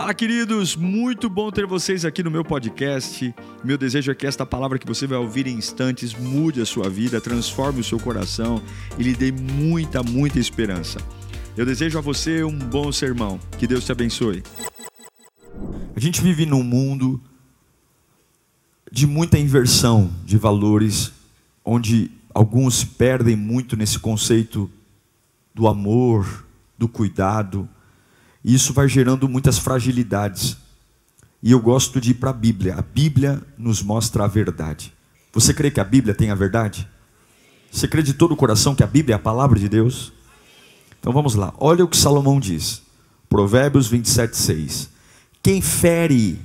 Fala, queridos! Muito bom ter vocês aqui no meu podcast. Meu desejo é que esta palavra que você vai ouvir em instantes mude a sua vida, transforme o seu coração e lhe dê muita, muita esperança. Eu desejo a você um bom sermão. Que Deus te abençoe. A gente vive num mundo de muita inversão de valores, onde alguns perdem muito nesse conceito do amor, do cuidado e isso vai gerando muitas fragilidades. E eu gosto de ir para a Bíblia. A Bíblia nos mostra a verdade. Você crê que a Bíblia tem a verdade? Você crê de todo o coração que a Bíblia é a palavra de Deus? Então vamos lá. Olha o que Salomão diz. Provérbios 27, 6. Quem fere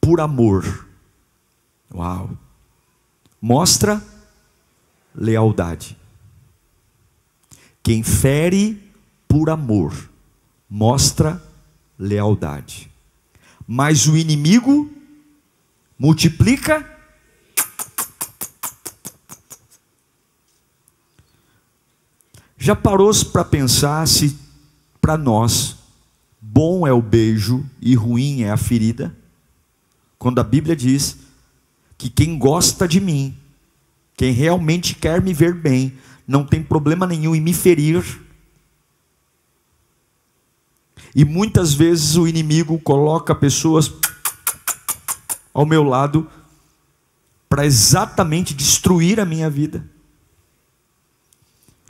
por amor, uau, mostra lealdade. Quem fere por amor, mostra lealdade. Mas o inimigo multiplica. Já parou para pensar se para nós bom é o beijo e ruim é a ferida? Quando a Bíblia diz que quem gosta de mim, quem realmente quer me ver bem, não tem problema nenhum em me ferir, e muitas vezes o inimigo coloca pessoas ao meu lado para exatamente destruir a minha vida.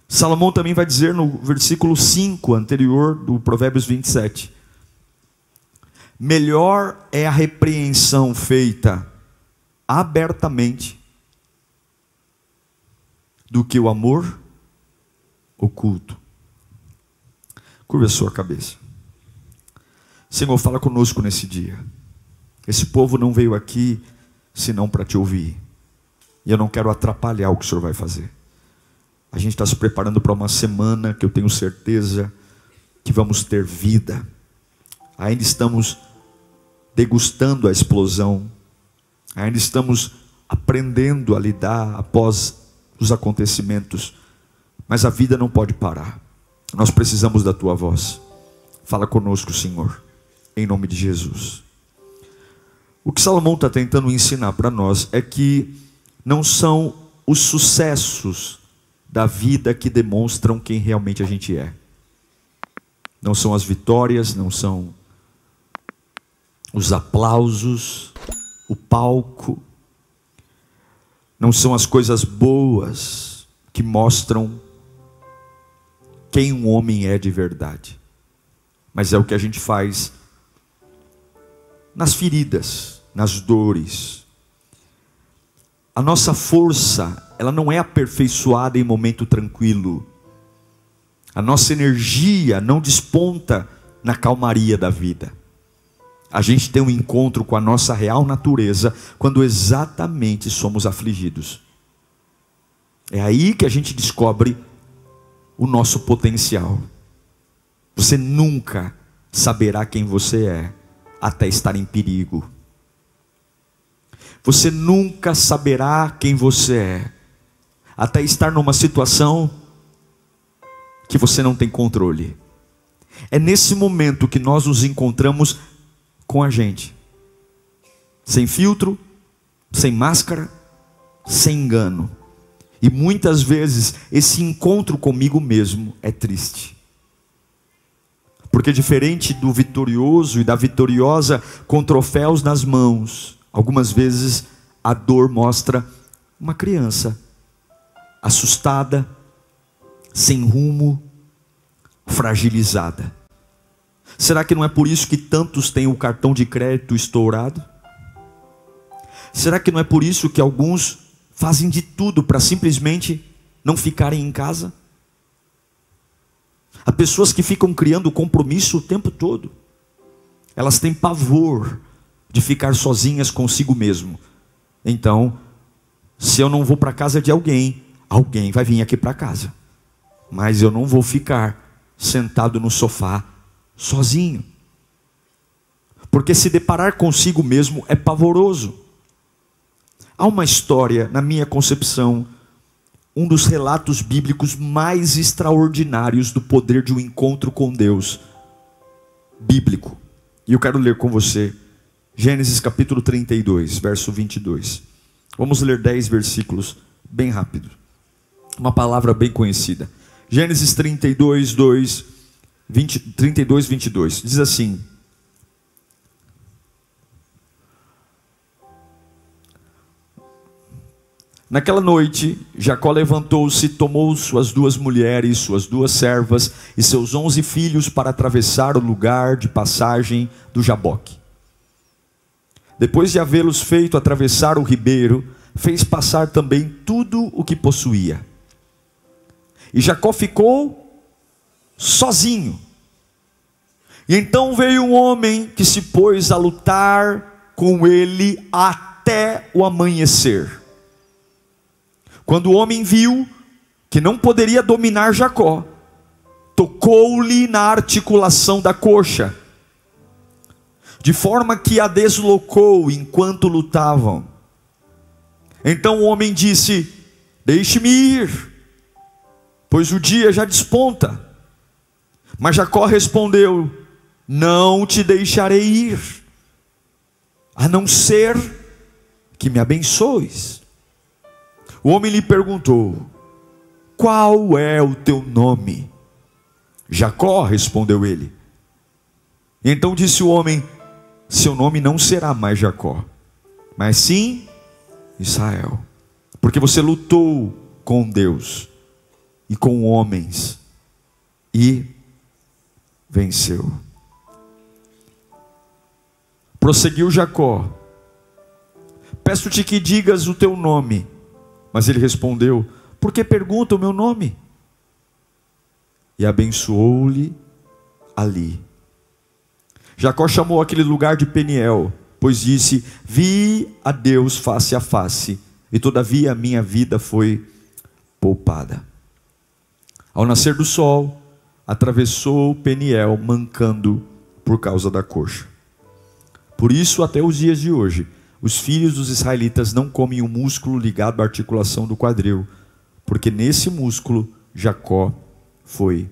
Salomão também vai dizer no versículo 5 anterior do Provérbios 27. Melhor é a repreensão feita abertamente do que o amor oculto. Curva a sua cabeça. Senhor, fala conosco nesse dia. Esse povo não veio aqui senão para te ouvir. E eu não quero atrapalhar o que o Senhor vai fazer. A gente está se preparando para uma semana que eu tenho certeza que vamos ter vida. Ainda estamos degustando a explosão. Ainda estamos aprendendo a lidar após os acontecimentos. Mas a vida não pode parar. Nós precisamos da tua voz. Fala conosco, Senhor em nome de Jesus. O que Salomão está tentando ensinar para nós é que não são os sucessos da vida que demonstram quem realmente a gente é. Não são as vitórias, não são os aplausos, o palco, não são as coisas boas que mostram quem um homem é de verdade, mas é o que a gente faz nas feridas, nas dores. A nossa força, ela não é aperfeiçoada em momento tranquilo. A nossa energia não desponta na calmaria da vida. A gente tem um encontro com a nossa real natureza quando exatamente somos afligidos. É aí que a gente descobre o nosso potencial. Você nunca saberá quem você é até estar em perigo. Você nunca saberá quem você é, até estar numa situação que você não tem controle. É nesse momento que nós nos encontramos com a gente, sem filtro, sem máscara, sem engano. E muitas vezes esse encontro comigo mesmo é triste. Porque diferente do vitorioso e da vitoriosa com troféus nas mãos, algumas vezes a dor mostra uma criança assustada, sem rumo, fragilizada. Será que não é por isso que tantos têm o cartão de crédito estourado? Será que não é por isso que alguns fazem de tudo para simplesmente não ficarem em casa? Há pessoas que ficam criando compromisso o tempo todo. Elas têm pavor de ficar sozinhas consigo mesmo. Então, se eu não vou para casa de alguém, alguém vai vir aqui para casa. Mas eu não vou ficar sentado no sofá sozinho. Porque se deparar consigo mesmo é pavoroso. Há uma história, na minha concepção, um dos relatos bíblicos mais extraordinários do poder de um encontro com Deus. bíblico. E eu quero ler com você Gênesis capítulo 32, verso 22. Vamos ler 10 versículos bem rápido. Uma palavra bem conhecida. Gênesis 32, 2, 20, 32, 22. Diz assim: Naquela noite, Jacó levantou-se, tomou suas duas mulheres, suas duas servas e seus onze filhos para atravessar o lugar de passagem do Jaboque. Depois de havê-los feito atravessar o ribeiro, fez passar também tudo o que possuía. E Jacó ficou sozinho. E então veio um homem que se pôs a lutar com ele até o amanhecer. Quando o homem viu que não poderia dominar Jacó, tocou-lhe na articulação da coxa, de forma que a deslocou enquanto lutavam. Então o homem disse: Deixe-me ir, pois o dia já desponta. Mas Jacó respondeu: Não te deixarei ir, a não ser que me abençoes. O homem lhe perguntou: Qual é o teu nome? Jacó, respondeu ele. Então disse o homem: Seu nome não será mais Jacó, mas sim Israel, porque você lutou com Deus e com homens e venceu. Prosseguiu Jacó: Peço-te que digas o teu nome. Mas ele respondeu: Por que pergunta o meu nome? E abençoou-lhe ali. Jacó chamou aquele lugar de Peniel, pois disse: Vi a Deus face a face, e todavia a minha vida foi poupada. Ao nascer do sol, atravessou Peniel, mancando por causa da coxa. Por isso, até os dias de hoje, os filhos dos israelitas não comem o músculo ligado à articulação do quadril, porque nesse músculo Jacó foi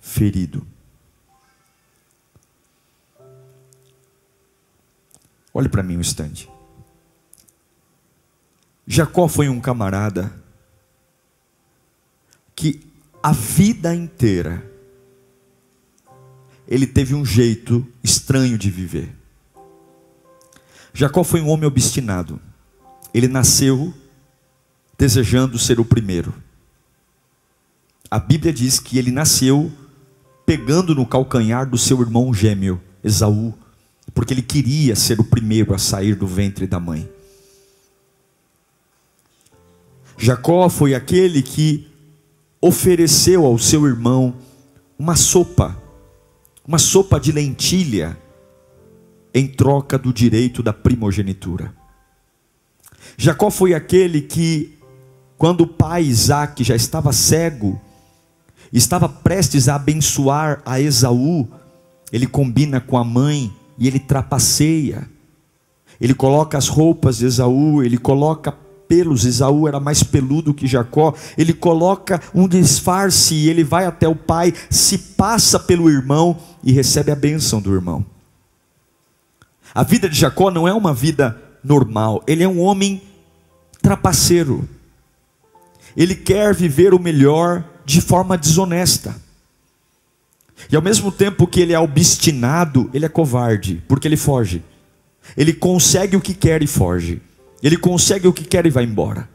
ferido. Olhe para mim um instante. Jacó foi um camarada que a vida inteira ele teve um jeito estranho de viver. Jacó foi um homem obstinado. Ele nasceu desejando ser o primeiro. A Bíblia diz que ele nasceu pegando no calcanhar do seu irmão gêmeo, Esaú, porque ele queria ser o primeiro a sair do ventre da mãe. Jacó foi aquele que ofereceu ao seu irmão uma sopa, uma sopa de lentilha, em troca do direito da primogenitura. Jacó foi aquele que, quando o pai Isaac já estava cego, estava prestes a abençoar a Esaú, ele combina com a mãe e ele trapaceia. Ele coloca as roupas de Esaú, ele coloca pelos, Esaú era mais peludo que Jacó. Ele coloca um disfarce e ele vai até o pai, se passa pelo irmão e recebe a bênção do irmão. A vida de Jacó não é uma vida normal, ele é um homem trapaceiro. Ele quer viver o melhor de forma desonesta. E ao mesmo tempo que ele é obstinado, ele é covarde, porque ele foge. Ele consegue o que quer e foge. Ele consegue o que quer e vai embora.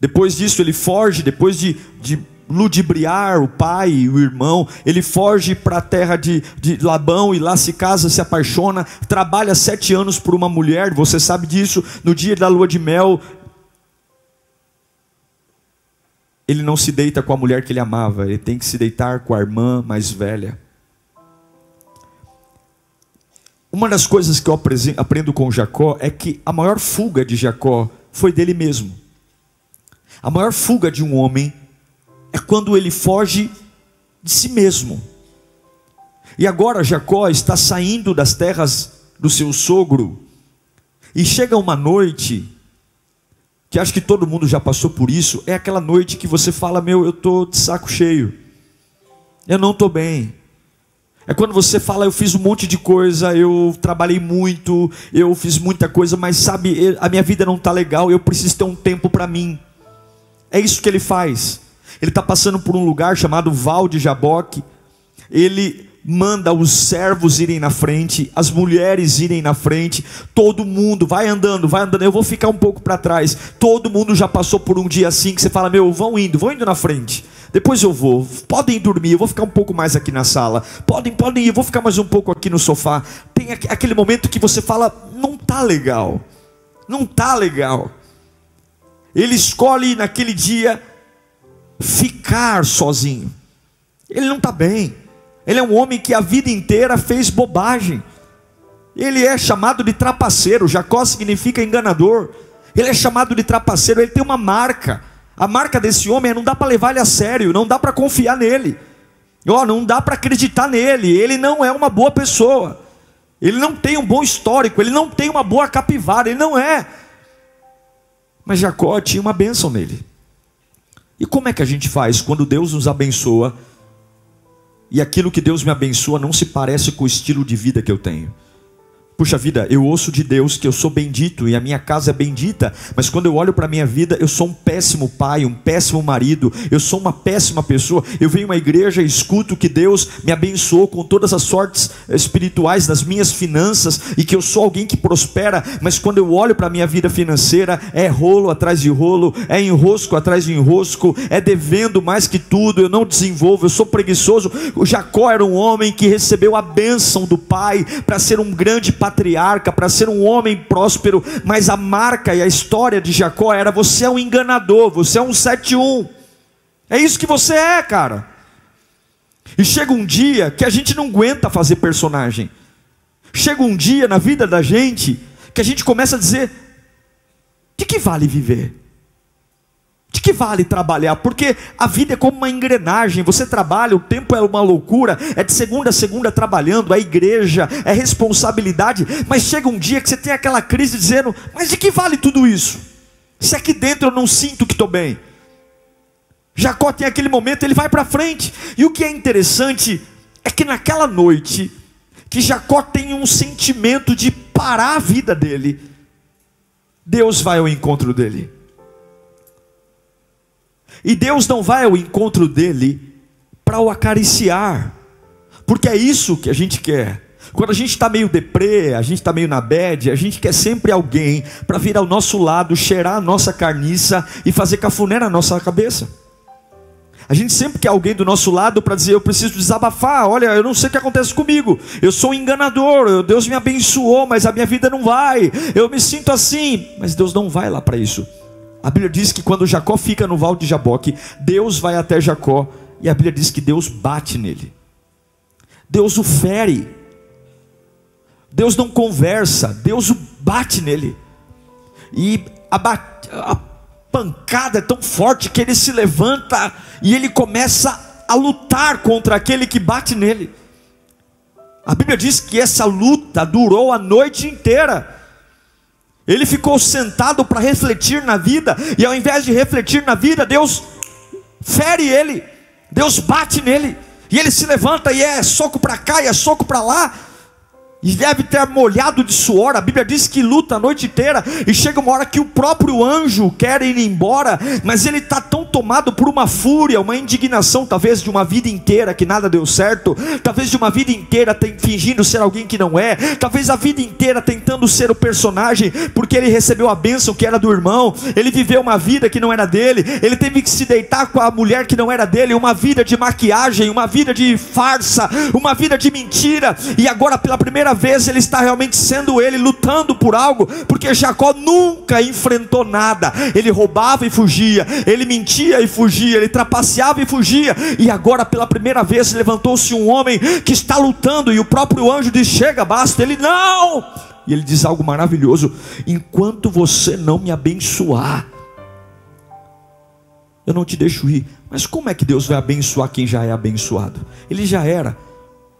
Depois disso, ele foge, depois de, de ludibriar o pai e o irmão, ele foge para a terra de, de Labão e lá se casa, se apaixona, trabalha sete anos por uma mulher, você sabe disso, no dia da lua de mel, ele não se deita com a mulher que ele amava, ele tem que se deitar com a irmã mais velha. Uma das coisas que eu aprendo com Jacó é que a maior fuga de Jacó foi dele mesmo. A maior fuga de um homem é quando ele foge de si mesmo. E agora Jacó está saindo das terras do seu sogro, e chega uma noite, que acho que todo mundo já passou por isso, é aquela noite que você fala: Meu, eu estou de saco cheio, eu não estou bem. É quando você fala, eu fiz um monte de coisa, eu trabalhei muito, eu fiz muita coisa, mas sabe, a minha vida não está legal, eu preciso ter um tempo para mim. É isso que ele faz. Ele está passando por um lugar chamado Val de Jaboque. Ele manda os servos irem na frente, as mulheres irem na frente, todo mundo vai andando, vai andando. Eu vou ficar um pouco para trás. Todo mundo já passou por um dia assim que você fala: Meu, vão indo, vão indo na frente. Depois eu vou. Podem dormir, eu vou ficar um pouco mais aqui na sala. Podem, podem ir, eu vou ficar mais um pouco aqui no sofá. Tem aquele momento que você fala: Não tá legal. Não tá legal. Ele escolhe naquele dia ficar sozinho. Ele não está bem. Ele é um homem que a vida inteira fez bobagem. Ele é chamado de trapaceiro. Jacó significa enganador. Ele é chamado de trapaceiro. Ele tem uma marca. A marca desse homem é não dá para levar ele a sério, não dá para confiar nele. Oh, não dá para acreditar nele. Ele não é uma boa pessoa. Ele não tem um bom histórico. Ele não tem uma boa capivara. Ele não é. Mas Jacó tinha uma bênção nele. E como é que a gente faz quando Deus nos abençoa? E aquilo que Deus me abençoa não se parece com o estilo de vida que eu tenho. Puxa vida, eu ouço de Deus que eu sou bendito e a minha casa é bendita, mas quando eu olho para a minha vida, eu sou um péssimo pai, um péssimo marido, eu sou uma péssima pessoa. Eu venho à igreja e escuto que Deus me abençoou com todas as sortes espirituais das minhas finanças e que eu sou alguém que prospera, mas quando eu olho para a minha vida financeira, é rolo atrás de rolo, é enrosco atrás de enrosco, é devendo mais que tudo, eu não desenvolvo, eu sou preguiçoso. O Jacó era um homem que recebeu a bênção do pai para ser um grande pai patriarca, para ser um homem próspero, mas a marca e a história de Jacó era: você é um enganador, você é um 71. É isso que você é, cara. E chega um dia que a gente não aguenta fazer personagem. Chega um dia na vida da gente que a gente começa a dizer: de que vale viver? De que vale trabalhar? Porque a vida é como uma engrenagem. Você trabalha, o tempo é uma loucura, é de segunda a segunda trabalhando, a igreja, é responsabilidade. Mas chega um dia que você tem aquela crise dizendo: Mas de que vale tudo isso? Se aqui dentro eu não sinto que estou bem. Jacó tem aquele momento, ele vai para frente. E o que é interessante é que naquela noite, que Jacó tem um sentimento de parar a vida dele, Deus vai ao encontro dele. E Deus não vai ao encontro dele para o acariciar, porque é isso que a gente quer. Quando a gente está meio deprê, a gente está meio na bed, a gente quer sempre alguém para vir ao nosso lado, cheirar a nossa carniça e fazer cafuné na nossa cabeça. A gente sempre quer alguém do nosso lado para dizer: Eu preciso desabafar. Olha, eu não sei o que acontece comigo. Eu sou um enganador. Deus me abençoou, mas a minha vida não vai. Eu me sinto assim. Mas Deus não vai lá para isso. A Bíblia diz que quando Jacó fica no val de Jaboque, Deus vai até Jacó e a Bíblia diz que Deus bate nele. Deus o fere. Deus não conversa, Deus o bate nele. E a, a pancada é tão forte que ele se levanta e ele começa a lutar contra aquele que bate nele. A Bíblia diz que essa luta durou a noite inteira. Ele ficou sentado para refletir na vida, e ao invés de refletir na vida, Deus fere ele, Deus bate nele, e ele se levanta e é soco para cá e é soco para lá, e deve ter molhado de suor. A Bíblia diz que luta a noite inteira. E chega uma hora que o próprio anjo quer ir embora. Mas ele está tão tomado por uma fúria, uma indignação, talvez de uma vida inteira que nada deu certo. Talvez de uma vida inteira tem, fingindo ser alguém que não é. Talvez a vida inteira tentando ser o personagem. Porque ele recebeu a bênção que era do irmão. Ele viveu uma vida que não era dele. Ele teve que se deitar com a mulher que não era dele. Uma vida de maquiagem, uma vida de farsa, uma vida de mentira. E agora, pela primeira primeira vez ele está realmente sendo ele, lutando por algo, porque Jacó nunca enfrentou nada. Ele roubava e fugia, ele mentia e fugia, ele trapaceava e fugia, e agora pela primeira vez levantou-se um homem que está lutando, e o próprio anjo diz: Chega, basta. Ele não. E ele diz algo maravilhoso: Enquanto você não me abençoar, eu não te deixo ir. Mas como é que Deus vai abençoar quem já é abençoado? Ele já era.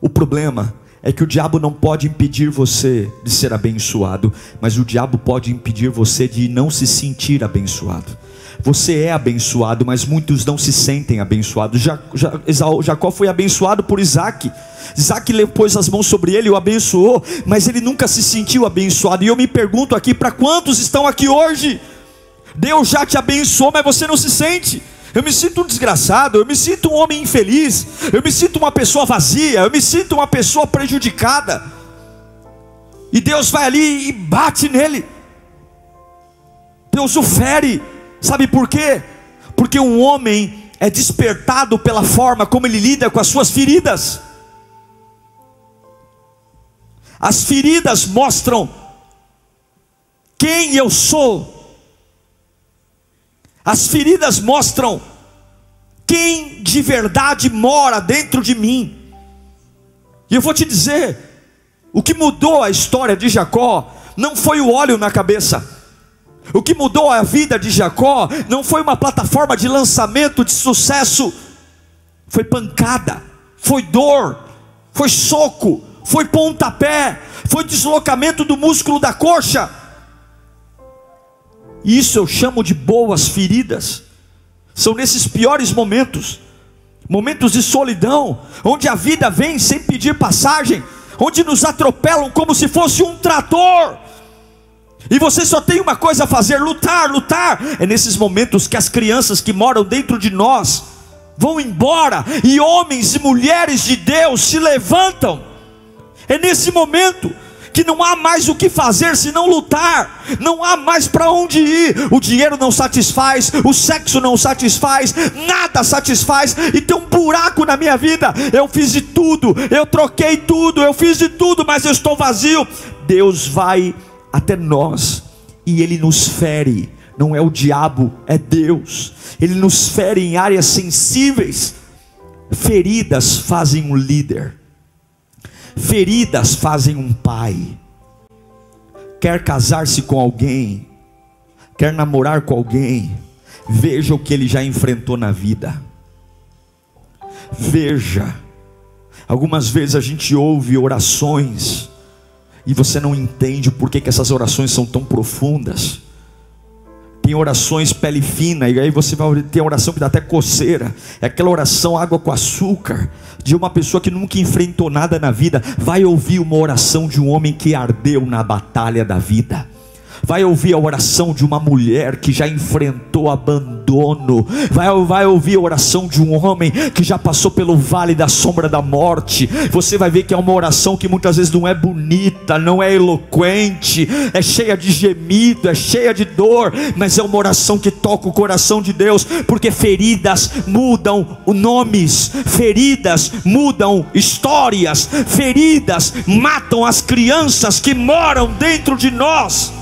O problema é que o diabo não pode impedir você de ser abençoado, mas o diabo pode impedir você de não se sentir abençoado. Você é abençoado, mas muitos não se sentem abençoados. Jacó foi abençoado por Isaac. Isaac pôs as mãos sobre ele e o abençoou, mas ele nunca se sentiu abençoado. E eu me pergunto aqui: para quantos estão aqui hoje? Deus já te abençoou, mas você não se sente. Eu me sinto um desgraçado, eu me sinto um homem infeliz, eu me sinto uma pessoa vazia, eu me sinto uma pessoa prejudicada. E Deus vai ali e bate nele. Deus o fere. Sabe por quê? Porque um homem é despertado pela forma como ele lida com as suas feridas. As feridas mostram quem eu sou. As feridas mostram quem de verdade mora dentro de mim. E eu vou te dizer, o que mudou a história de Jacó não foi o óleo na cabeça. O que mudou a vida de Jacó não foi uma plataforma de lançamento de sucesso, foi pancada, foi dor, foi soco, foi pontapé, foi deslocamento do músculo da coxa. Isso eu chamo de boas feridas. São nesses piores momentos, momentos de solidão, onde a vida vem sem pedir passagem, onde nos atropelam como se fosse um trator e você só tem uma coisa a fazer: lutar, lutar. É nesses momentos que as crianças que moram dentro de nós vão embora e homens e mulheres de Deus se levantam. É nesse momento que não há mais o que fazer senão lutar, não há mais para onde ir. O dinheiro não satisfaz, o sexo não satisfaz, nada satisfaz, e tem um buraco na minha vida. Eu fiz de tudo, eu troquei tudo, eu fiz de tudo, mas eu estou vazio. Deus vai até nós e ele nos fere. Não é o diabo, é Deus. Ele nos fere em áreas sensíveis. Feridas fazem um líder. Feridas fazem um pai. Quer casar-se com alguém, quer namorar com alguém, veja o que ele já enfrentou na vida. Veja. Algumas vezes a gente ouve orações e você não entende por que, que essas orações são tão profundas. Tem orações pele fina, e aí você vai ter oração que dá até coceira. É aquela oração água com açúcar, de uma pessoa que nunca enfrentou nada na vida. Vai ouvir uma oração de um homem que ardeu na batalha da vida vai ouvir a oração de uma mulher que já enfrentou abandono, vai, vai ouvir a oração de um homem que já passou pelo vale da sombra da morte. Você vai ver que é uma oração que muitas vezes não é bonita, não é eloquente, é cheia de gemido, é cheia de dor, mas é uma oração que toca o coração de Deus, porque feridas mudam nomes, feridas mudam histórias, feridas matam as crianças que moram dentro de nós.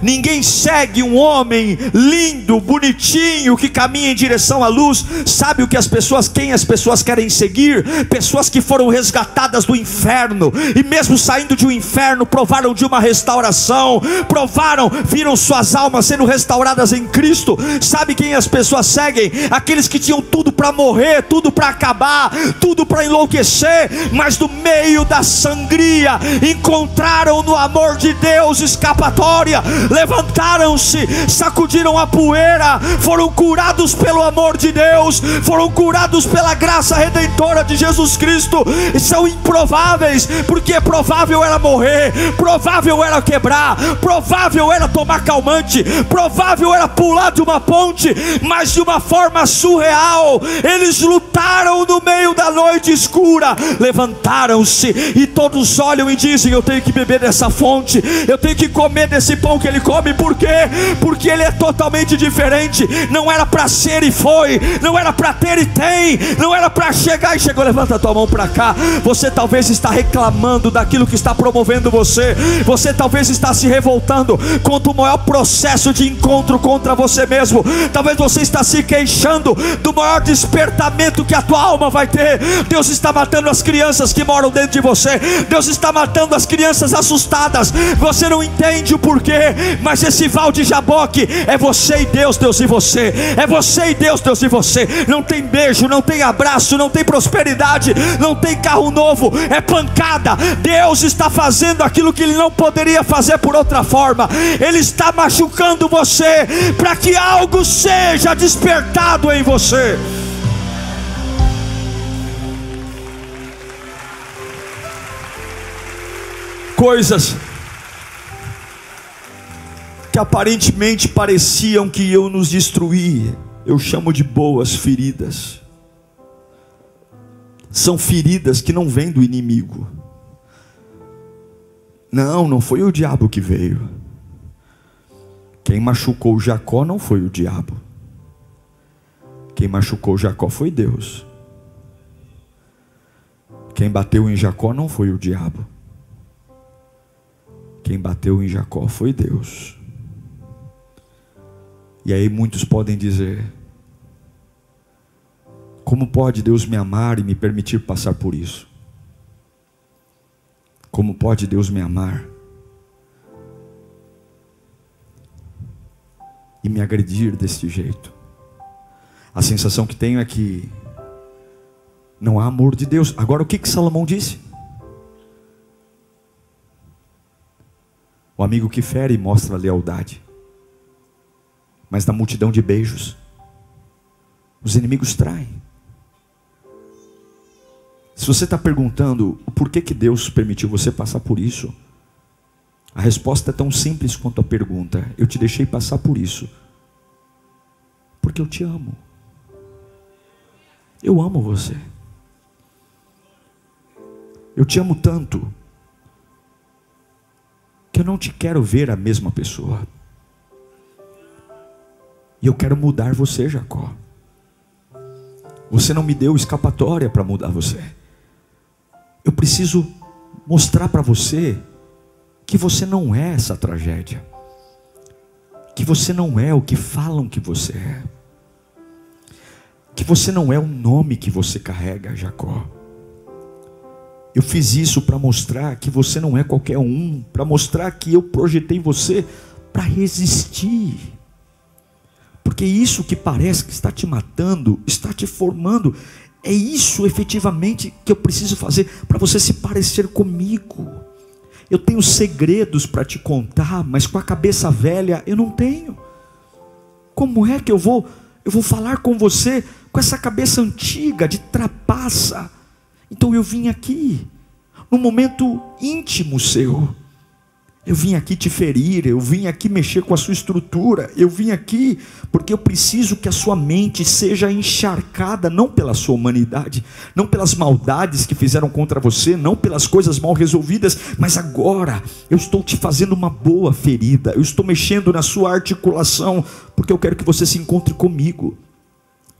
Ninguém segue um homem lindo, bonitinho, que caminha em direção à luz. Sabe o que as pessoas, quem as pessoas querem seguir? Pessoas que foram resgatadas do inferno e mesmo saindo de um inferno provaram de uma restauração, provaram, viram suas almas sendo restauradas em Cristo. Sabe quem as pessoas seguem? Aqueles que tinham tudo para morrer, tudo para acabar, tudo para enlouquecer, mas no meio da sangria encontraram no amor de Deus escapatória levantaram-se, sacudiram a poeira, foram curados pelo amor de Deus, foram curados pela graça redentora de Jesus Cristo, e são improváveis, porque provável era morrer, provável era quebrar, provável era tomar calmante, provável era pular de uma ponte, mas de uma forma surreal, eles lutaram no meio da noite escura, levantaram-se e todos olham e dizem: Eu tenho que beber dessa fonte, eu tenho que comer desse pão que ele ele come, por quê? Porque ele é totalmente diferente. Não era para ser e foi, não era para ter e tem, não era para chegar e chegou. Levanta tua mão para cá. Você talvez está reclamando daquilo que está promovendo você. Você talvez está se revoltando contra o maior processo de encontro contra você mesmo. Talvez você está se queixando do maior despertamento que a tua alma vai ter. Deus está matando as crianças que moram dentro de você. Deus está matando as crianças assustadas. Você não entende o porquê Mas esse val de Jaboque é você e Deus, Deus e você. É você e Deus, Deus e você. Não tem beijo, não tem abraço, não tem prosperidade, não tem carro novo, é pancada. Deus está fazendo aquilo que ele não poderia fazer por outra forma. Ele está machucando você para que algo seja despertado em você. Coisas que aparentemente pareciam que iam nos destruir, eu chamo de boas feridas. São feridas que não vêm do inimigo. Não, não foi o diabo que veio. Quem machucou Jacó não foi o diabo. Quem machucou Jacó foi Deus. Quem bateu em Jacó não foi o diabo. Quem bateu em Jacó foi Deus. E aí muitos podem dizer: Como pode Deus me amar e me permitir passar por isso? Como pode Deus me amar e me agredir desse jeito? A sensação que tenho é que não há amor de Deus. Agora, o que, que Salomão disse? O amigo que fere mostra lealdade mas na multidão de beijos, os inimigos traem. Se você está perguntando o porquê que Deus permitiu você passar por isso, a resposta é tão simples quanto a pergunta: Eu te deixei passar por isso, porque eu te amo. Eu amo você. Eu te amo tanto que eu não te quero ver a mesma pessoa. E eu quero mudar você, Jacó. Você não me deu escapatória para mudar você. Eu preciso mostrar para você que você não é essa tragédia. Que você não é o que falam que você é. Que você não é o nome que você carrega, Jacó. Eu fiz isso para mostrar que você não é qualquer um, para mostrar que eu projetei você para resistir porque isso que parece que está te matando, está te formando, é isso efetivamente que eu preciso fazer para você se parecer comigo. Eu tenho segredos para te contar, mas com a cabeça velha eu não tenho. Como é que eu vou eu vou falar com você com essa cabeça antiga de trapaça? Então eu vim aqui no momento íntimo seu eu vim aqui te ferir, eu vim aqui mexer com a sua estrutura, eu vim aqui porque eu preciso que a sua mente seja encharcada não pela sua humanidade, não pelas maldades que fizeram contra você, não pelas coisas mal resolvidas, mas agora eu estou te fazendo uma boa ferida, eu estou mexendo na sua articulação, porque eu quero que você se encontre comigo.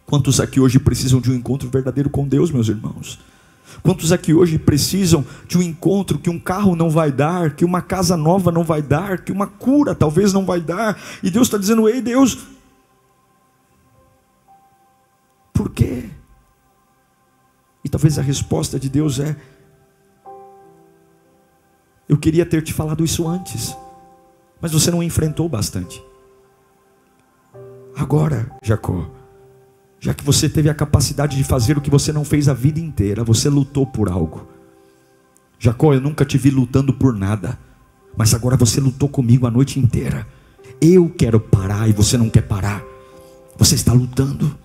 Quantos aqui hoje precisam de um encontro verdadeiro com Deus, meus irmãos? Quantos aqui hoje precisam de um encontro que um carro não vai dar, que uma casa nova não vai dar, que uma cura talvez não vai dar, e Deus está dizendo: Ei, Deus, por quê? E talvez a resposta de Deus é: Eu queria ter te falado isso antes, mas você não enfrentou bastante. Agora, Jacó, já que você teve a capacidade de fazer o que você não fez a vida inteira, você lutou por algo. Jacó, eu nunca te vi lutando por nada, mas agora você lutou comigo a noite inteira. Eu quero parar e você não quer parar. Você está lutando.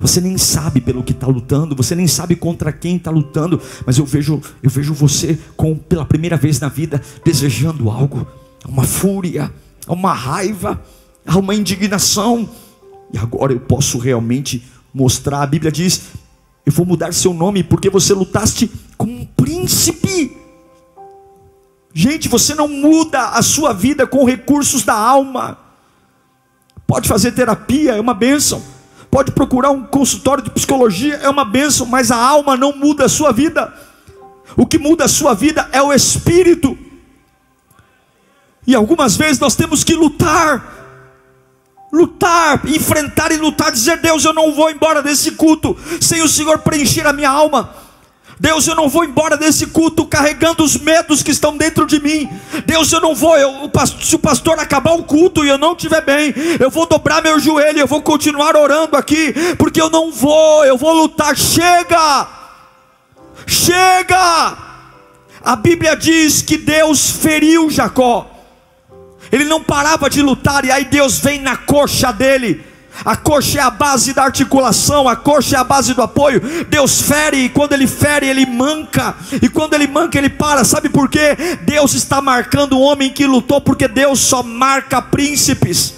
Você nem sabe pelo que está lutando, você nem sabe contra quem está lutando, mas eu vejo, eu vejo você com pela primeira vez na vida desejando algo, uma fúria, uma raiva, uma indignação, e agora eu posso realmente mostrar. A Bíblia diz: Eu vou mudar seu nome porque você lutaste com um príncipe. Gente, você não muda a sua vida com recursos da alma. Pode fazer terapia, é uma bênção. Pode procurar um consultório de psicologia, é uma bênção, mas a alma não muda a sua vida. O que muda a sua vida é o espírito. E algumas vezes nós temos que lutar lutar, enfrentar e lutar, dizer: Deus, eu não vou embora desse culto sem o Senhor preencher a minha alma. Deus, eu não vou embora desse culto carregando os medos que estão dentro de mim. Deus, eu não vou. Eu, se o pastor acabar o culto e eu não estiver bem, eu vou dobrar meu joelho, eu vou continuar orando aqui, porque eu não vou, eu vou lutar. Chega! Chega! A Bíblia diz que Deus feriu Jacó. Ele não parava de lutar, e aí Deus vem na coxa dele a coxa é a base da articulação, a coxa é a base do apoio. Deus fere, e quando Ele fere, Ele manca, e quando Ele manca, Ele para. Sabe por quê? Deus está marcando o homem que lutou, porque Deus só marca príncipes.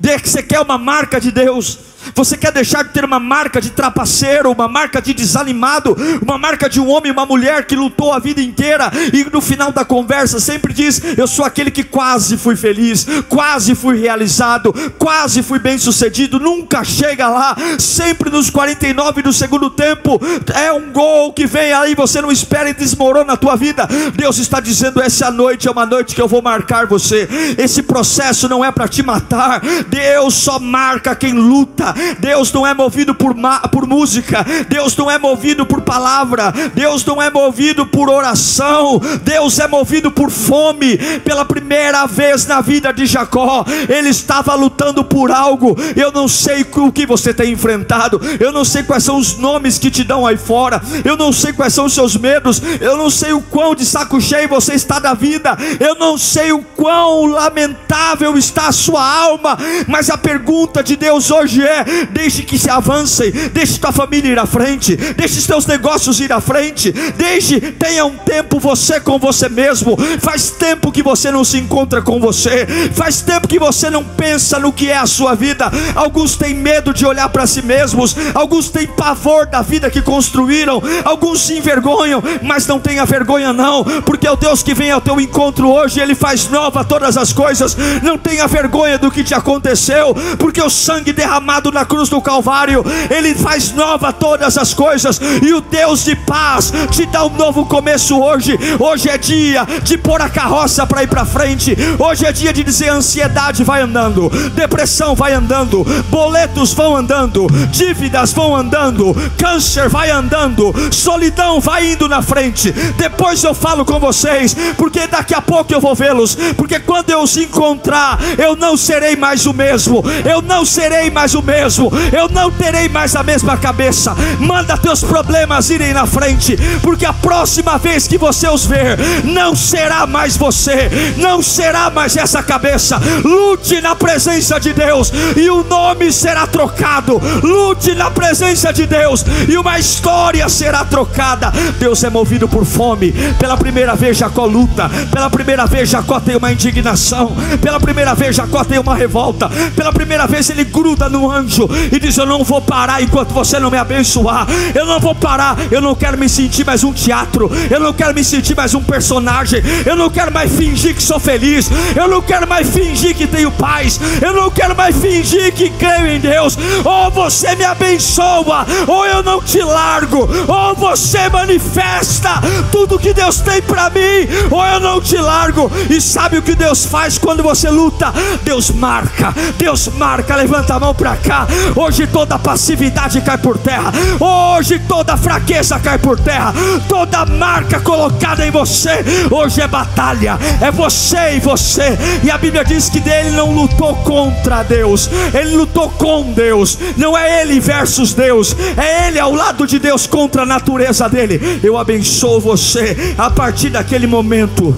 Você quer uma marca de Deus? Você quer deixar de ter uma marca de trapaceiro, uma marca de desanimado, uma marca de um homem, uma mulher que lutou a vida inteira e no final da conversa sempre diz: Eu sou aquele que quase fui feliz, quase fui realizado, quase fui bem sucedido, nunca chega lá, sempre nos 49 do segundo tempo é um gol que vem aí, você não espera e desmorona a tua vida. Deus está dizendo: Essa noite é uma noite que eu vou marcar você. Esse processo não é para te matar, Deus só marca quem luta. Deus não é movido por, por música, Deus não é movido por palavra, Deus não é movido por oração, Deus é movido por fome. Pela primeira vez na vida de Jacó, ele estava lutando por algo. Eu não sei o que você tem enfrentado, eu não sei quais são os nomes que te dão aí fora, eu não sei quais são os seus medos, eu não sei o quão de saco cheio você está da vida, eu não sei o quão lamentável está a sua alma, mas a pergunta de Deus hoje é: deixe que se avance, deixe tua família ir à frente, deixe seus negócios ir à frente, deixe, tenha um tempo você com você mesmo. Faz tempo que você não se encontra com você, faz tempo que você não pensa no que é a sua vida. Alguns têm medo de olhar para si mesmos, alguns têm pavor da vida que construíram, alguns se envergonham, mas não tenha vergonha, não, porque é o Deus que vem ao teu encontro hoje, Ele faz nova todas as coisas. Não tenha vergonha do que te aconteceu, porque o sangue derramado na cruz do Calvário, Ele faz nova todas as coisas, e o Deus de paz te dá um novo começo hoje. Hoje é dia de pôr a carroça para ir para frente, hoje é dia de dizer: ansiedade vai andando, depressão vai andando, boletos vão andando, dívidas vão andando, câncer vai andando, solidão vai indo na frente. Depois eu falo com vocês, porque daqui a pouco eu vou vê-los, porque quando eu os encontrar, eu não serei mais o mesmo, eu não serei mais o mesmo mesmo, eu não terei mais a mesma cabeça. Manda teus problemas irem na frente, porque a próxima vez que você os ver, não será mais você, não será mais essa cabeça. Lute na presença de Deus e o nome será trocado. Lute na presença de Deus e uma história será trocada. Deus é movido por fome. Pela primeira vez Jacó luta, pela primeira vez Jacó tem uma indignação, pela primeira vez Jacó tem uma revolta, pela primeira vez ele gruda no anjo anjo e diz: Eu não vou parar enquanto você não me abençoar. Eu não vou parar. Eu não quero me sentir mais um teatro. Eu não quero me sentir mais um personagem. Eu não quero mais fingir que sou feliz. Eu não quero mais fingir que tenho paz. Eu não quero mais fingir que creio em Deus. Ou você me abençoa, ou eu não te largo. Ou você manifesta tudo que Deus tem para mim, ou eu não te largo. E sabe o que Deus faz quando você luta? Deus marca. Deus marca. Levanta a mão para cá. Hoje toda passividade cai por terra. Hoje toda fraqueza cai por terra. Toda marca colocada em você. Hoje é batalha. É você e você. E a Bíblia diz que dele não lutou contra Deus. Ele lutou com Deus. Não é ele versus Deus. É ele ao lado de Deus contra a natureza dele. Eu abençoo você a partir daquele momento.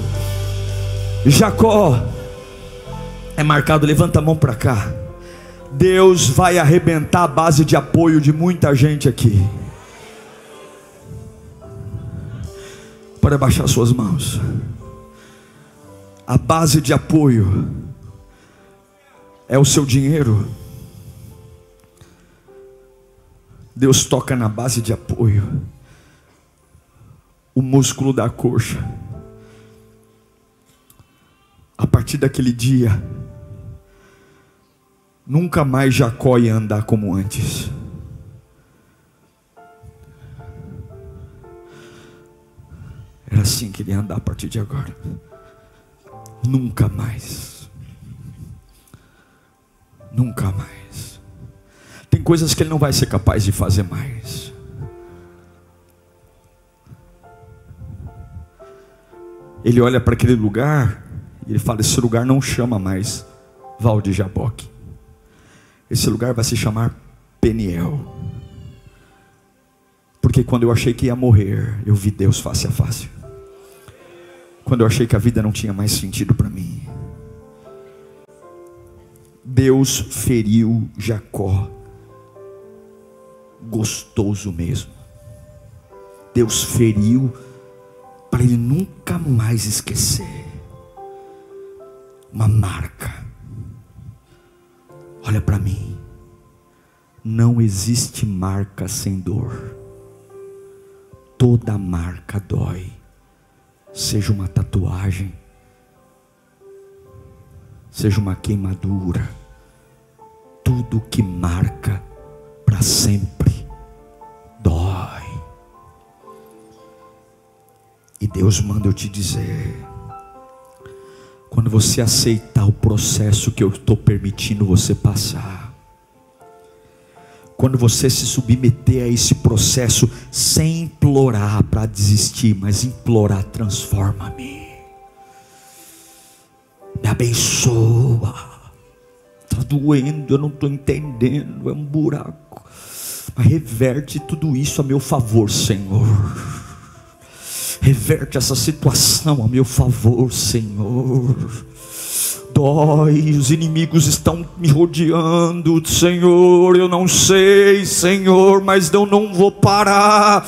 Jacó é marcado, levanta a mão para cá. Deus vai arrebentar a base de apoio de muita gente aqui. Para baixar suas mãos. A base de apoio é o seu dinheiro. Deus toca na base de apoio, o músculo da coxa. A partir daquele dia, Nunca mais Jacó ia andar como antes. Era assim que ele ia andar a partir de agora. Nunca mais. Nunca mais. Tem coisas que ele não vai ser capaz de fazer mais. ele olha para aquele lugar e ele fala: Esse lugar não chama mais Val de Jaboque. Esse lugar vai se chamar Peniel. Porque quando eu achei que ia morrer, eu vi Deus face a face. Quando eu achei que a vida não tinha mais sentido para mim, Deus feriu Jacó. Gostoso mesmo. Deus feriu para ele nunca mais esquecer. Uma marca. Olha para mim. Não existe marca sem dor. Toda marca dói. Seja uma tatuagem, seja uma queimadura, tudo que marca para sempre dói. E Deus manda eu te dizer: quando você aceitar o processo que eu estou permitindo você passar, quando você se submeter a esse processo sem implorar para desistir, mas implorar, transforma-me, me abençoa. Está doendo, eu não estou entendendo, é um buraco. Mas reverte tudo isso a meu favor, Senhor. Reverte essa situação a meu favor, Senhor dói, os inimigos estão me rodeando, Senhor, eu não sei, Senhor, mas eu não vou parar.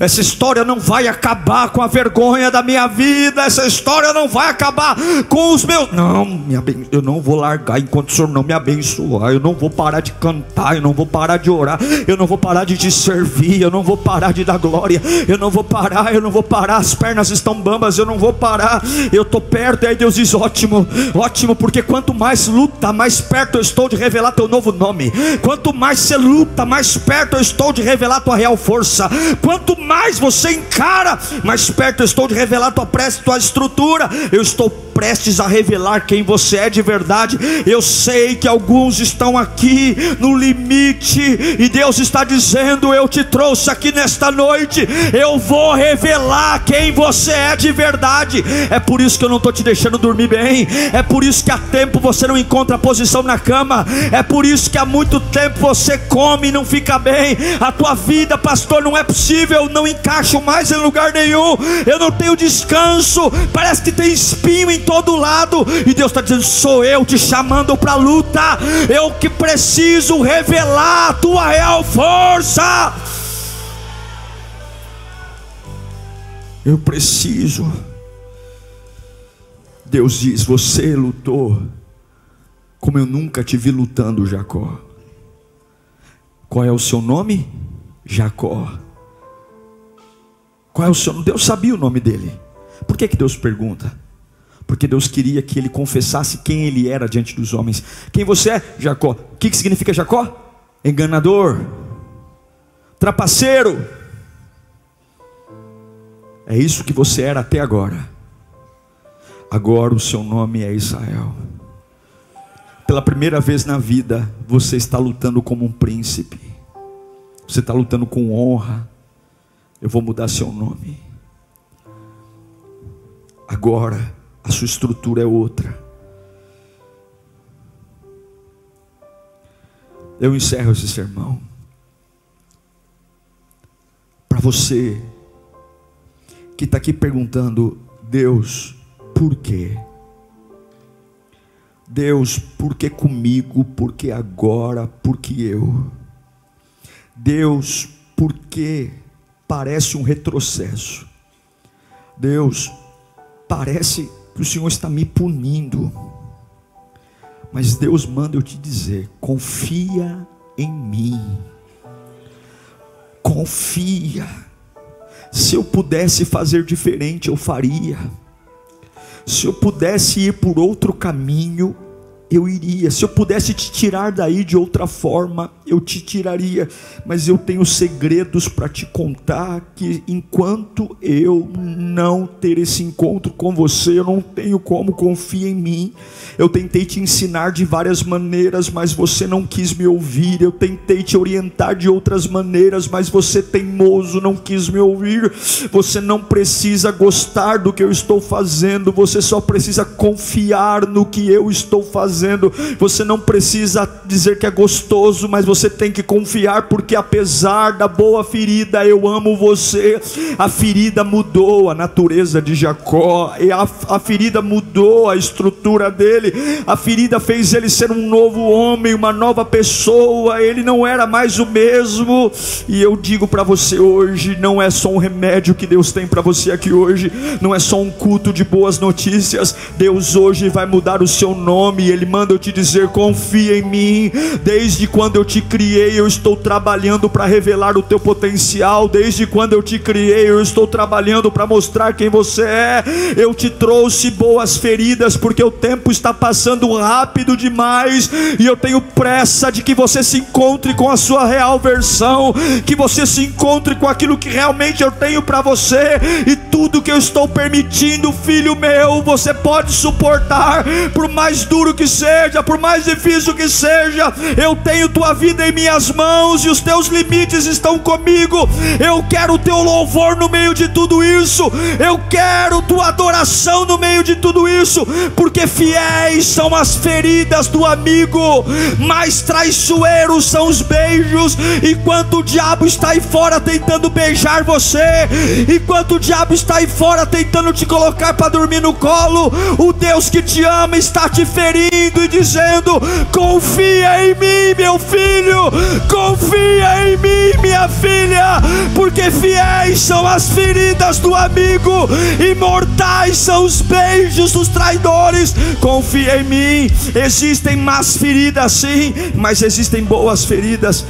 Essa história não vai acabar com a vergonha da minha vida, essa história não vai acabar com os meus. Não, eu não vou largar enquanto o Senhor não me abençoar, eu não vou parar de cantar, eu não vou parar de orar, eu não vou parar de te servir, eu não vou parar de dar glória, eu não vou parar, eu não vou parar, as pernas estão bambas, eu não vou parar, eu estou perto, e aí Deus diz: ótimo, ótimo porque quanto mais luta, mais perto eu estou de revelar teu novo nome. Quanto mais você luta, mais perto eu estou de revelar tua real força. Quanto mais você encara, mais perto eu estou de revelar tua prece, tua estrutura. Eu estou prestes a revelar quem você é de verdade. Eu sei que alguns estão aqui no limite e Deus está dizendo: Eu te trouxe aqui nesta noite. Eu vou revelar quem você é de verdade. É por isso que eu não estou te deixando dormir bem. É por isso que há tempo você não encontra posição na cama. É por isso que há muito tempo você come e não fica bem. A tua vida, pastor, não é possível. Não encaixo mais em lugar nenhum. Eu não tenho descanso. Parece que tem espinho em todo lado. E Deus está dizendo: sou eu te chamando para a luta. Eu que preciso revelar a tua real força. Eu preciso Deus diz: Você lutou como eu nunca te vi lutando, Jacó. Qual é o seu nome? Jacó. Qual é o seu nome? Deus sabia o nome dele. Por que, que Deus pergunta? Porque Deus queria que ele confessasse quem ele era diante dos homens. Quem você é? Jacó. O que, significa Jacó? Enganador, trapaceiro. É isso que você era até agora. Agora o seu nome é Israel. Pela primeira vez na vida, você está lutando como um príncipe. Você está lutando com honra. Eu vou mudar seu nome. Agora, a sua estrutura é outra. Eu encerro esse sermão. Para você que está aqui perguntando, Deus, por quê? Deus, por que comigo? Por que agora? Por que eu? Deus, por que parece um retrocesso? Deus, parece que o Senhor está me punindo. Mas Deus manda eu te dizer: confia em mim. Confia. Se eu pudesse fazer diferente, eu faria. Se eu pudesse ir por outro caminho, eu iria. Se eu pudesse te tirar daí de outra forma, eu te tiraria. Mas eu tenho segredos para te contar que enquanto eu não ter esse encontro com você, eu não tenho como confia em mim. Eu tentei te ensinar de várias maneiras, mas você não quis me ouvir. Eu tentei te orientar de outras maneiras, mas você teimoso não quis me ouvir. Você não precisa gostar do que eu estou fazendo, você só precisa confiar no que eu estou fazendo. Você não precisa dizer que é gostoso, mas você tem que confiar, porque apesar da boa ferida, eu amo você. A ferida mudou a natureza de Jacó, e a, a ferida mudou a estrutura dele, a ferida fez ele ser um novo homem, uma nova pessoa. Ele não era mais o mesmo. E eu digo para você hoje: não é só um remédio que Deus tem para você aqui hoje, não é só um culto de boas notícias. Deus hoje vai mudar o seu nome. Ele manda eu te dizer: confia em mim. Desde quando eu te criei, eu estou trabalhando para revelar o teu potencial. Desde quando eu te criei, eu estou trabalhando para mostrar quem você é. Eu te trouxe boas feridas, porque o tempo está passando rápido demais e eu tenho pressa de que você se encontre com a sua real versão, que você se encontre com aquilo que realmente eu tenho para você e tudo que eu estou permitindo, filho meu, você pode suportar, por mais duro que seja, por mais difícil que seja, eu tenho tua vida em minhas mãos e os teus limites estão comigo. Eu quero o teu louvor no meio de tudo isso, eu quero tua adoração no meio de tudo isso, porque fiéis são as feridas do amigo, mais traiçoeiros são os beijos, enquanto o diabo está aí fora tentando beijar você, enquanto o diabo está aí fora tentando te colocar para dormir no colo, o Deus que te ama está te ferindo e dizendo: confia em mim, meu filho, confia em mim, minha filha, porque fiéis são as feridas do amigo, imortais são os beijos dos traidores. Confia em mim, existem más feridas sim, mas existem boas feridas.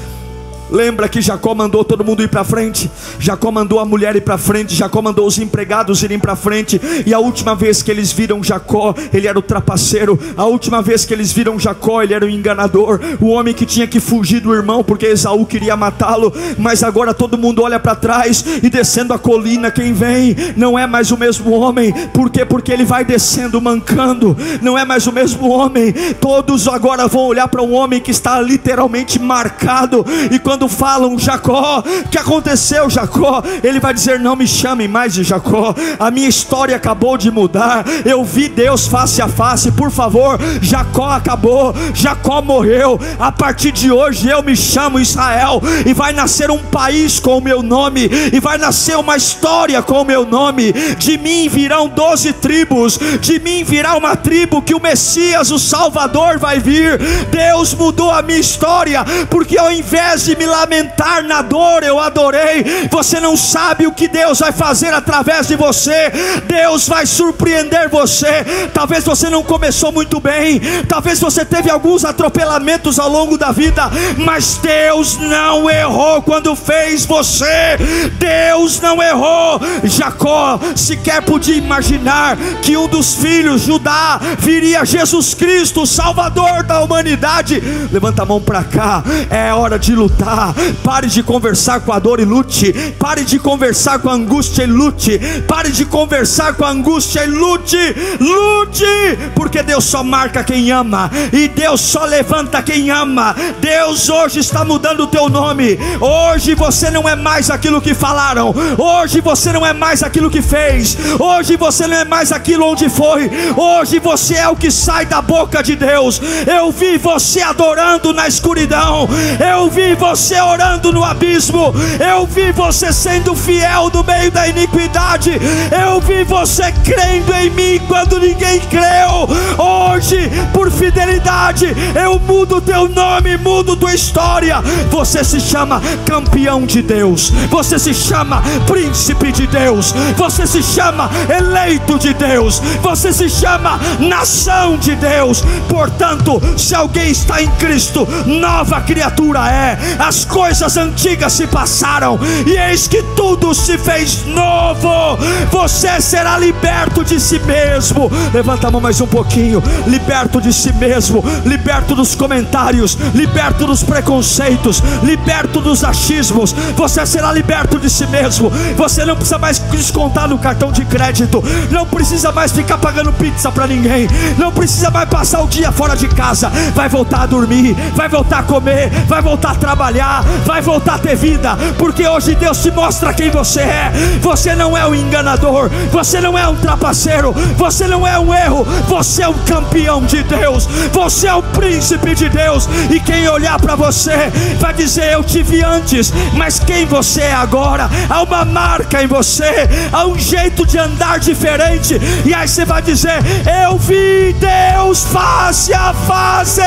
Lembra que Jacó mandou todo mundo ir para frente? Jacó mandou a mulher ir para frente, Jacó mandou os empregados irem para frente. E a última vez que eles viram Jacó, ele era o trapaceiro. A última vez que eles viram Jacó, ele era o enganador, o homem que tinha que fugir do irmão porque Esaú queria matá-lo. Mas agora todo mundo olha para trás e descendo a colina, quem vem não é mais o mesmo homem. Por quê? Porque ele vai descendo mancando. Não é mais o mesmo homem. Todos agora vão olhar para um homem que está literalmente marcado. E quando quando falam Jacó, o que aconteceu, Jacó? Ele vai dizer: Não me chamem mais de Jacó, a minha história acabou de mudar. Eu vi Deus face a face, por favor. Jacó acabou, Jacó morreu. A partir de hoje eu me chamo Israel, e vai nascer um país com o meu nome, e vai nascer uma história com o meu nome. De mim virão doze tribos, de mim virá uma tribo que o Messias, o Salvador, vai vir. Deus mudou a minha história, porque ao invés de me lamentar na dor, eu adorei. Você não sabe o que Deus vai fazer através de você. Deus vai surpreender você. Talvez você não começou muito bem, talvez você teve alguns atropelamentos ao longo da vida, mas Deus não errou quando fez você. Deus não errou. Jacó sequer podia imaginar que um dos filhos, Judá, viria Jesus Cristo, Salvador da humanidade. Levanta a mão para cá. É hora de lutar. Pare de conversar com a dor e lute. Pare de conversar com a angústia e lute. Pare de conversar com a angústia e lute. Lute, porque Deus só marca quem ama e Deus só levanta quem ama. Deus hoje está mudando o teu nome. Hoje você não é mais aquilo que falaram. Hoje você não é mais aquilo que fez. Hoje você não é mais aquilo onde foi. Hoje você é o que sai da boca de Deus. Eu vi você adorando na escuridão. Eu vi você você orando no abismo, eu vi você sendo fiel no meio da iniquidade, eu vi você crendo em mim quando ninguém creu. Hoje, por fidelidade, eu mudo teu nome, mudo tua história. Você se chama campeão de Deus, você se chama príncipe de Deus, você se chama eleito de Deus, você se chama nação de Deus. Portanto, se alguém está em Cristo, nova criatura é. As as coisas antigas se passaram, e eis que tudo se fez novo. Você será liberto de si mesmo. Levanta a mão mais um pouquinho. Liberto de si mesmo, liberto dos comentários, liberto dos preconceitos, liberto dos achismos. Você será liberto de si mesmo. Você não precisa mais descontar no cartão de crédito, não precisa mais ficar pagando pizza para ninguém, não precisa mais passar o dia fora de casa. Vai voltar a dormir, vai voltar a comer, vai voltar a trabalhar, vai voltar a ter vida, porque hoje Deus te mostra quem você é. Você não é um enganador, você não é um trapaceiro, você não é um erro, você é um campeão de Deus, você é o príncipe de Deus. E quem olhar para você vai dizer: Eu te vi antes, mas quem você é agora? Há uma marca em você, há um jeito de andar diferente, e aí você vai dizer: Eu vi Deus face a face.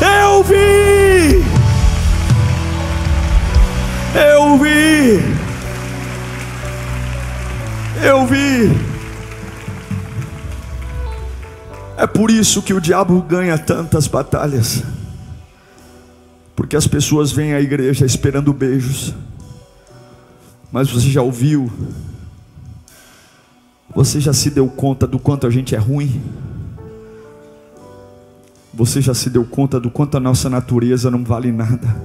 Eu vi. Eu vi. Eu vi. É por isso que o diabo ganha tantas batalhas. Porque as pessoas vêm à igreja esperando beijos. Mas você já ouviu? Você já se deu conta do quanto a gente é ruim? Você já se deu conta do quanto a nossa natureza não vale nada?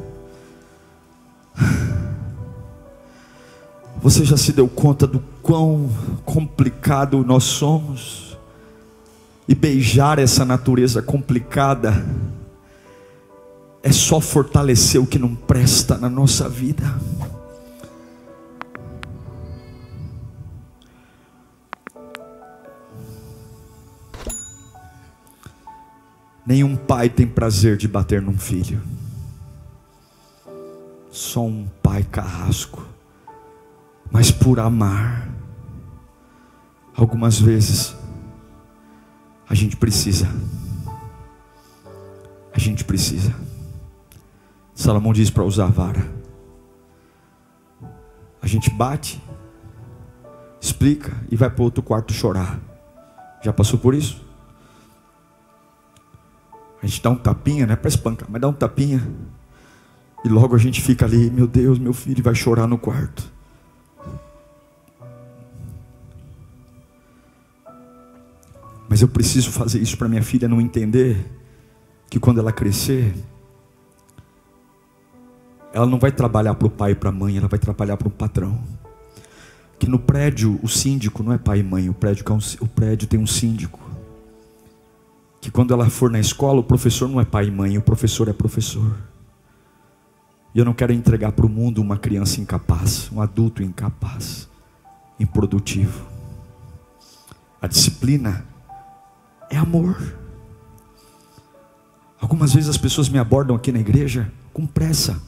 Você já se deu conta do quão complicado nós somos? E beijar essa natureza complicada é só fortalecer o que não presta na nossa vida. Nenhum pai tem prazer de bater num filho. Só um pai carrasco. Mas por amar, algumas vezes, a gente precisa. A gente precisa. Salomão diz para usar a vara. A gente bate, explica e vai para outro quarto chorar. Já passou por isso? A gente dá um tapinha, né? Para espancar, mas dá um tapinha. E logo a gente fica ali, meu Deus, meu filho vai chorar no quarto. Mas eu preciso fazer isso para minha filha não entender que quando ela crescer, ela não vai trabalhar para o pai e para a mãe, ela vai trabalhar para um patrão. Que no prédio o síndico não é pai e mãe, o prédio, é o prédio tem um síndico que quando ela for na escola, o professor não é pai e mãe, o professor é professor. E eu não quero entregar para o mundo uma criança incapaz, um adulto incapaz, improdutivo. A disciplina é amor. Algumas vezes as pessoas me abordam aqui na igreja com pressa.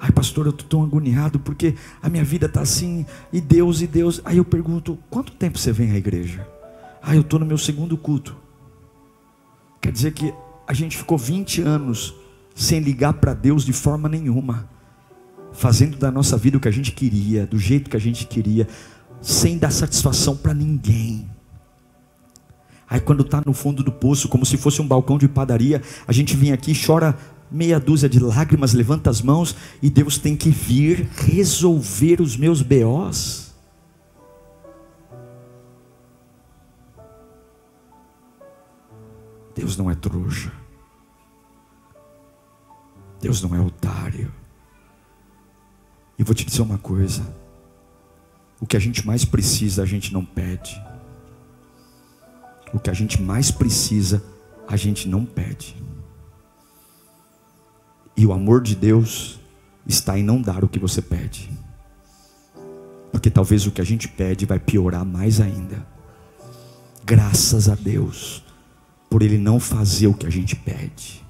Ai, pastor, eu estou tão agoniado porque a minha vida está assim, e Deus, e Deus. Aí eu pergunto: quanto tempo você vem à igreja? Ah, eu estou no meu segundo culto. Quer dizer que a gente ficou 20 anos sem ligar para Deus de forma nenhuma, fazendo da nossa vida o que a gente queria, do jeito que a gente queria, sem dar satisfação para ninguém. Aí quando está no fundo do poço, como se fosse um balcão de padaria, a gente vem aqui, chora meia dúzia de lágrimas, levanta as mãos e Deus tem que vir resolver os meus BOs. Deus não é trouxa. Deus não é otário. E vou te dizer uma coisa: o que a gente mais precisa, a gente não pede. O que a gente mais precisa, a gente não pede. E o amor de Deus está em não dar o que você pede. Porque talvez o que a gente pede vai piorar mais ainda. Graças a Deus por Ele não fazer o que a gente pede,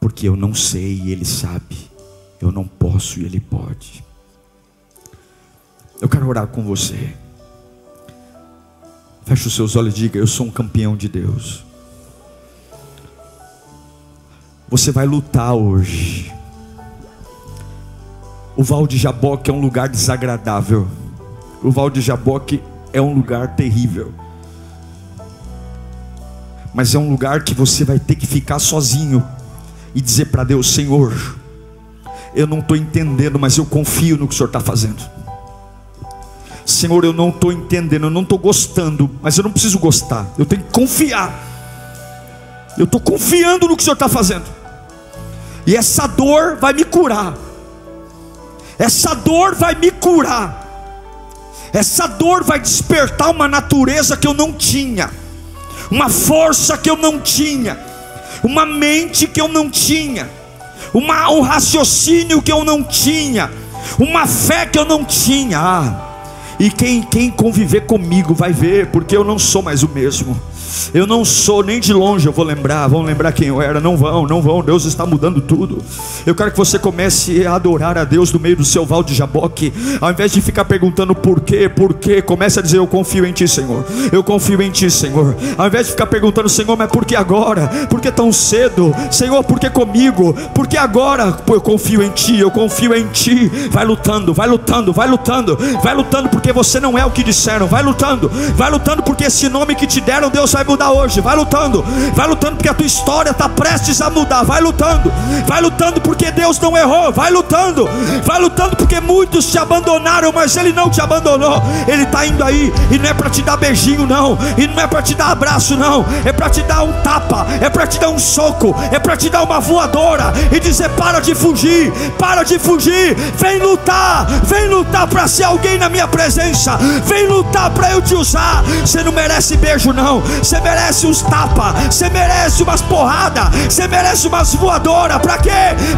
porque eu não sei e Ele sabe, eu não posso e Ele pode. Eu quero orar com você. Feche os seus olhos e diga: Eu sou um campeão de Deus. Você vai lutar hoje. O Val de Jaboque é um lugar desagradável. O Val de Jaboque é um lugar terrível. Mas é um lugar que você vai ter que ficar sozinho e dizer para Deus: Senhor, eu não estou entendendo, mas eu confio no que o Senhor está fazendo. Senhor, eu não estou entendendo, eu não estou gostando, mas eu não preciso gostar, eu tenho que confiar. Eu estou confiando no que o Senhor está fazendo, e essa dor vai me curar, essa dor vai me curar, essa dor vai despertar uma natureza que eu não tinha, uma força que eu não tinha, uma mente que eu não tinha, uma, um raciocínio que eu não tinha, uma fé que eu não tinha. Ah, e quem, quem conviver comigo vai ver, porque eu não sou mais o mesmo. Eu não sou nem de longe, eu vou lembrar, vão lembrar quem eu era. Não vão, não vão. Deus está mudando tudo. Eu quero que você comece a adorar a Deus no meio do seu val de Jaboque, ao invés de ficar perguntando por quê, por quê, comece a dizer: Eu confio em Ti, Senhor. Eu confio em Ti, Senhor. Ao invés de ficar perguntando, Senhor, mas por que agora? Por que tão cedo? Senhor, por que comigo? Por que agora? Pô, eu confio em Ti, eu confio em Ti. Vai lutando, vai lutando, vai lutando, vai lutando, porque você não é o que disseram. Vai lutando, vai lutando, porque esse nome que te deram, Deus vai mudar hoje. Vai lutando, vai lutando porque a tua história está prestes a mudar. Vai lutando, vai lutando porque Deus não errou. Vai lutando, vai lutando porque muitos te abandonaram, mas Ele não te abandonou. Ele está indo aí e não é para te dar beijinho, não, e não é para te dar abraço, não. É para te dar um tapa, é para te dar um soco, é para te dar uma voadora e dizer: para de fugir, para de fugir. Vem lutar, vem lutar para ser alguém na minha presença. Vem lutar para eu te usar. Você não merece beijo, não. Você merece uns tapas, você merece umas porradas, você merece umas voadoras. Para quê?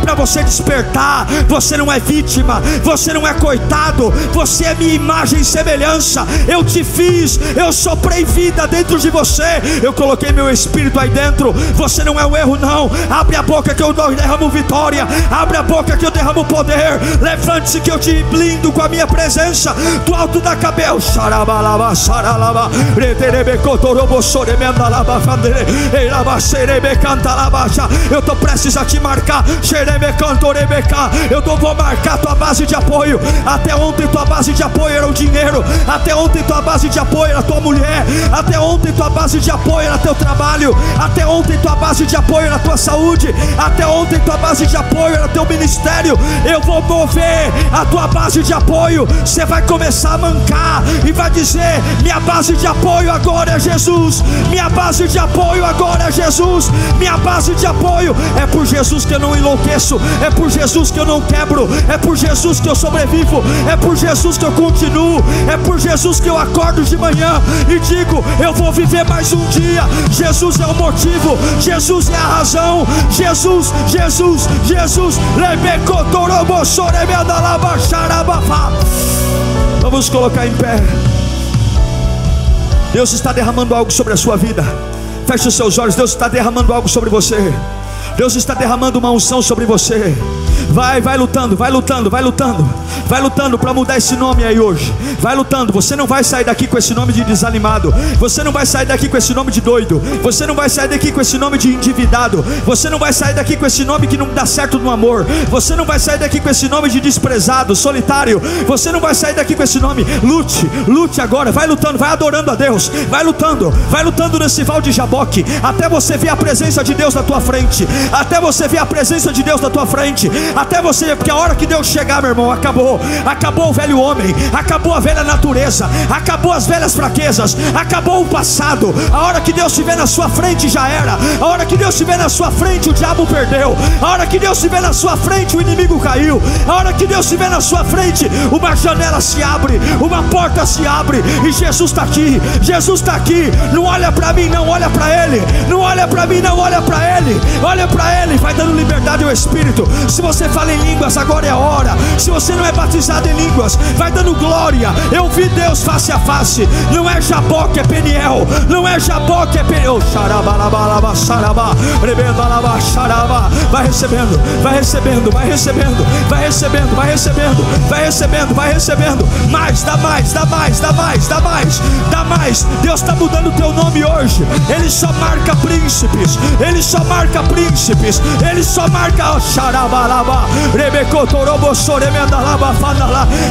Para você despertar. Você não é vítima, você não é coitado, você é minha imagem e semelhança. Eu te fiz, eu soprei vida dentro de você, eu coloquei meu espírito aí dentro. Você não é o erro, não. Abre a boca que eu derramo vitória, abre a boca que eu derramo poder. Levante-se que eu te blindo com a minha presença do alto da cabeça. Eu estou prestes a te marcar. Eu tô, vou marcar tua base de apoio. Até ontem tua base de apoio era o dinheiro. Até ontem tua base de apoio era tua mulher. Até ontem tua base de apoio era teu trabalho. Até ontem tua base de apoio era tua saúde. Até ontem tua base de apoio era teu ministério. Eu vou mover a tua base de apoio. Você vai começar a mancar e vai dizer: Minha base de apoio agora é Jesus. Minha base de apoio agora é Jesus. Minha base de apoio é por Jesus que eu não enlouqueço, é por Jesus que eu não quebro, é por Jesus que eu sobrevivo, é por Jesus que eu continuo, é por Jesus que eu acordo de manhã e digo: eu vou viver mais um dia. Jesus é o motivo, Jesus é a razão. Jesus, Jesus, Jesus. Vamos colocar em pé. Deus está derramando algo sobre a sua vida. Feche os seus olhos, Deus está derramando algo sobre você. Deus está derramando uma unção sobre você. Vai, vai lutando, vai lutando, vai lutando, vai lutando para mudar esse nome aí hoje. Vai lutando. Você não vai sair daqui com esse nome de desanimado. Você não vai sair daqui com esse nome de doido. Você não vai sair daqui com esse nome de endividado. Você não vai sair daqui com esse nome que não dá certo no amor. Você não vai sair daqui com esse nome de desprezado, solitário. Você não vai sair daqui com esse nome. Lute, lute agora. Vai lutando, vai adorando a Deus. Vai lutando, vai lutando nesse val de Jaboque. Até você ver a presença de Deus na tua frente. Até você ver a presença de Deus na tua frente até você, porque a hora que Deus chegar, meu irmão, acabou. Acabou o velho homem, acabou a velha natureza, acabou as velhas fraquezas, acabou o passado. A hora que Deus estiver na sua frente já era. A hora que Deus estiver na sua frente, o diabo perdeu. A hora que Deus estiver na sua frente, o inimigo caiu. A hora que Deus estiver na sua frente, uma janela se abre, uma porta se abre, e Jesus está aqui. Jesus está aqui. Não olha para mim, não olha para Ele. Não olha para mim, não olha para Ele. Olha para Ele, vai dando liberdade ao Espírito. Se você fala em línguas, agora é a hora. Se você não é batizado em línguas, vai dando glória. Eu vi Deus face a face. Não é Jabó que é Peniel. Não é Jabó que é Peniel. Vai recebendo, vai recebendo, vai recebendo, vai recebendo, vai recebendo, vai recebendo, vai recebendo. Mais, dá mais, dá mais, dá mais, dá mais, dá mais. Deus está mudando o teu nome hoje. Ele só marca príncipes. Ele só marca príncipes. Ele só marca. Xarabalaba.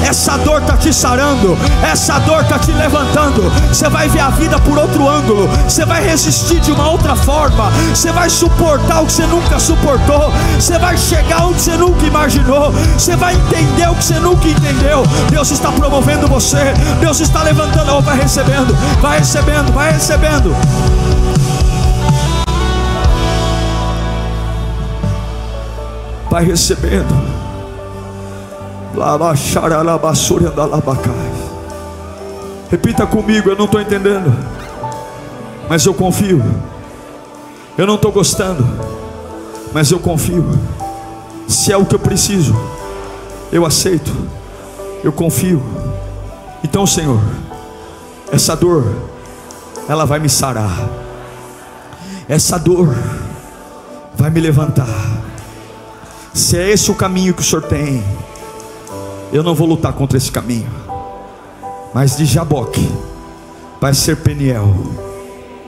Essa dor está te sarando, essa dor está te levantando. Você vai ver a vida por outro ângulo, você vai resistir de uma outra forma, você vai suportar o que você nunca suportou, você vai chegar onde você nunca imaginou, você vai entender o que você nunca entendeu. Deus está promovendo você, Deus está levantando, oh, vai recebendo, vai recebendo, vai recebendo. Vai recebendo. Repita comigo, eu não estou entendendo, mas eu confio. Eu não estou gostando, mas eu confio. Se é o que eu preciso, eu aceito, eu confio. Então, Senhor, essa dor, ela vai me sarar, essa dor vai me levantar. Se é esse o caminho que o Senhor tem, eu não vou lutar contra esse caminho, mas de Jaboque vai ser Peniel,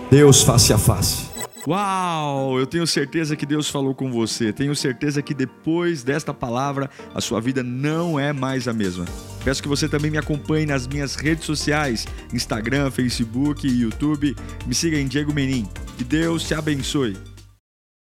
Deus face a face. Uau! Eu tenho certeza que Deus falou com você. Tenho certeza que depois desta palavra a sua vida não é mais a mesma. Peço que você também me acompanhe nas minhas redes sociais: Instagram, Facebook YouTube. Me siga em Diego Menin. Que Deus te abençoe.